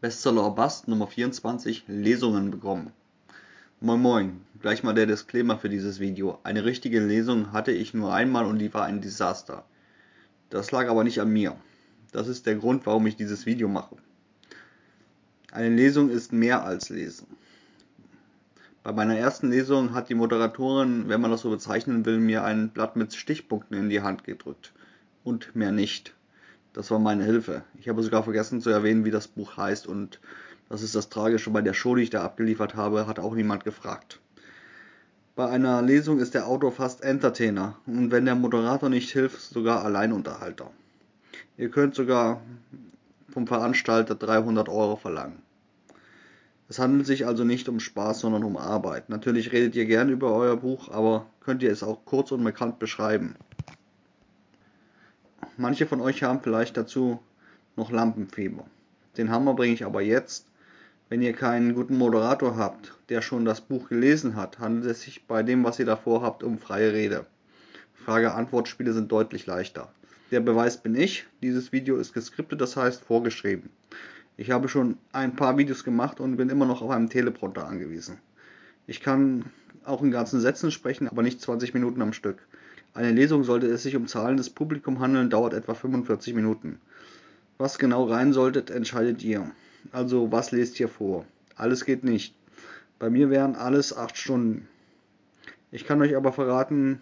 Bestseller Bust Nummer 24 Lesungen bekommen. Moin Moin, gleich mal der Disclaimer für dieses Video. Eine richtige Lesung hatte ich nur einmal und die war ein Desaster. Das lag aber nicht an mir. Das ist der Grund, warum ich dieses Video mache. Eine Lesung ist mehr als Lesen. Bei meiner ersten Lesung hat die Moderatorin, wenn man das so bezeichnen will, mir ein Blatt mit Stichpunkten in die Hand gedrückt. Und mehr nicht. Das war meine Hilfe. Ich habe sogar vergessen zu erwähnen, wie das Buch heißt und das ist das Tragische bei der Show, die ich da abgeliefert habe, hat auch niemand gefragt. Bei einer Lesung ist der Autor fast Entertainer und wenn der Moderator nicht hilft, sogar Alleinunterhalter. Ihr könnt sogar vom Veranstalter 300 Euro verlangen. Es handelt sich also nicht um Spaß, sondern um Arbeit. Natürlich redet ihr gern über euer Buch, aber könnt ihr es auch kurz und bekannt beschreiben. Manche von euch haben vielleicht dazu noch Lampenfieber. Den Hammer bringe ich aber jetzt. Wenn ihr keinen guten Moderator habt, der schon das Buch gelesen hat, handelt es sich bei dem, was ihr davor habt, um freie Rede. Frage-Antwort-Spiele sind deutlich leichter. Der Beweis bin ich. Dieses Video ist geskriptet, das heißt vorgeschrieben. Ich habe schon ein paar Videos gemacht und bin immer noch auf einem Teleprompter angewiesen. Ich kann auch in ganzen Sätzen sprechen, aber nicht 20 Minuten am Stück. Eine Lesung sollte es sich um zahlendes Publikum handeln, dauert etwa 45 Minuten. Was genau rein solltet, entscheidet ihr. Also was lest ihr vor? Alles geht nicht. Bei mir wären alles 8 Stunden. Ich kann euch aber verraten,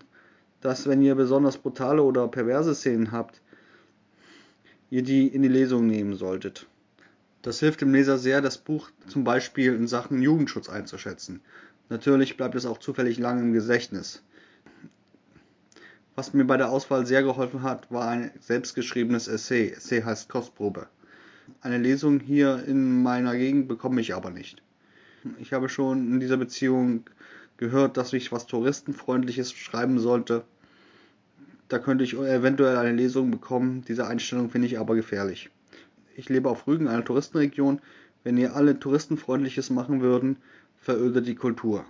dass wenn ihr besonders brutale oder perverse Szenen habt, ihr die in die Lesung nehmen solltet. Das hilft dem Leser sehr, das Buch zum Beispiel in Sachen Jugendschutz einzuschätzen. Natürlich bleibt es auch zufällig lang im Gedächtnis. Was mir bei der Auswahl sehr geholfen hat, war ein selbstgeschriebenes Essay. Essay heißt Kostprobe. Eine Lesung hier in meiner Gegend bekomme ich aber nicht. Ich habe schon in dieser Beziehung gehört, dass ich was Touristenfreundliches schreiben sollte. Da könnte ich eventuell eine Lesung bekommen. Diese Einstellung finde ich aber gefährlich. Ich lebe auf Rügen, einer Touristenregion. Wenn ihr alle Touristenfreundliches machen würden, verödet die Kultur.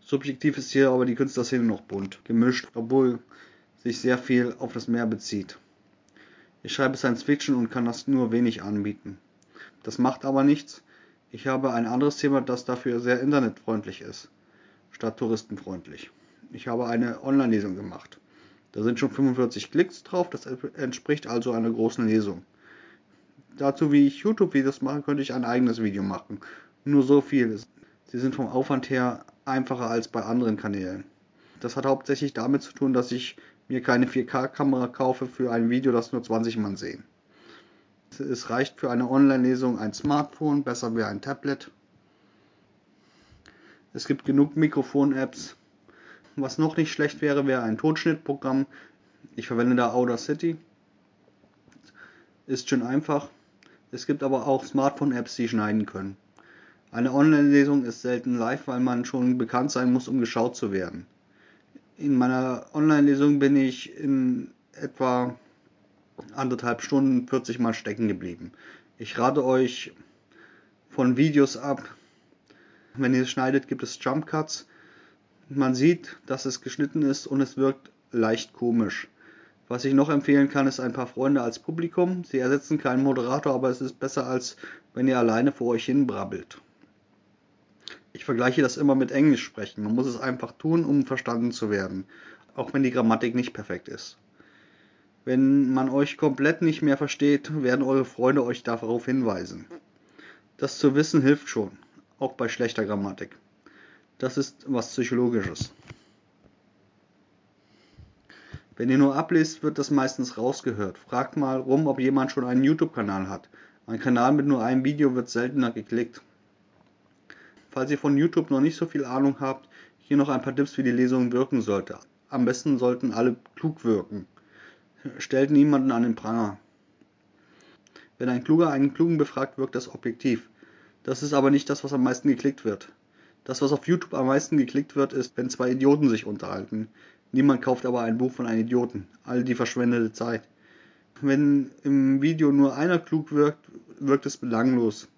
Subjektiv ist hier aber die Künstlerszene noch bunt, gemischt, obwohl sich sehr viel auf das Meer bezieht. Ich schreibe Science Fiction und kann das nur wenig anbieten. Das macht aber nichts. Ich habe ein anderes Thema, das dafür sehr internetfreundlich ist, statt touristenfreundlich. Ich habe eine Online-Lesung gemacht. Da sind schon 45 Klicks drauf, das entspricht also einer großen Lesung. Dazu, wie ich YouTube-Videos mache, könnte ich ein eigenes Video machen. Nur so viel. Sie sind vom Aufwand her einfacher als bei anderen Kanälen. Das hat hauptsächlich damit zu tun, dass ich mir keine 4K-Kamera kaufe für ein Video, das nur 20 Mann sehen. Es reicht für eine Online-Lesung ein Smartphone, besser wäre ein Tablet. Es gibt genug Mikrofon-Apps. Was noch nicht schlecht wäre, wäre ein Totschnittprogramm. Ich verwende da Audacity. Ist schön einfach. Es gibt aber auch Smartphone-Apps, die schneiden können. Eine Online-Lesung ist selten live, weil man schon bekannt sein muss, um geschaut zu werden in meiner Online-Lesung bin ich in etwa anderthalb Stunden 40 Mal stecken geblieben. Ich rate euch von Videos ab. Wenn ihr es schneidet, gibt es Jump Cuts. Man sieht, dass es geschnitten ist und es wirkt leicht komisch. Was ich noch empfehlen kann, ist ein paar Freunde als Publikum. Sie ersetzen keinen Moderator, aber es ist besser, als wenn ihr alleine vor euch hin brabbelt. Ich vergleiche das immer mit Englisch sprechen. Man muss es einfach tun, um verstanden zu werden, auch wenn die Grammatik nicht perfekt ist. Wenn man euch komplett nicht mehr versteht, werden eure Freunde euch darauf hinweisen. Das zu wissen hilft schon, auch bei schlechter Grammatik. Das ist was Psychologisches. Wenn ihr nur ablest, wird das meistens rausgehört. Fragt mal rum, ob jemand schon einen YouTube-Kanal hat. Ein Kanal mit nur einem Video wird seltener geklickt. Falls ihr von YouTube noch nicht so viel Ahnung habt, hier noch ein paar Tipps, wie die Lesung wirken sollte. Am besten sollten alle klug wirken. Stellt niemanden an den Pranger. Wenn ein Kluger einen Klugen befragt, wirkt das objektiv. Das ist aber nicht das, was am meisten geklickt wird. Das, was auf YouTube am meisten geklickt wird, ist, wenn zwei Idioten sich unterhalten. Niemand kauft aber ein Buch von einem Idioten. All die verschwendete Zeit. Wenn im Video nur einer klug wirkt, wirkt es belanglos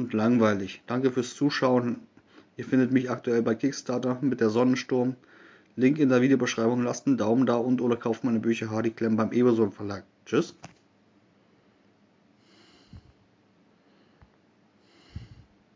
und langweilig. Danke fürs Zuschauen. Ihr findet mich aktuell bei Kickstarter mit der Sonnensturm. Link in der Videobeschreibung. Lasst einen Daumen da und oder kauft meine Bücher Hardy Klemm beim Eberson Verlag. Tschüss.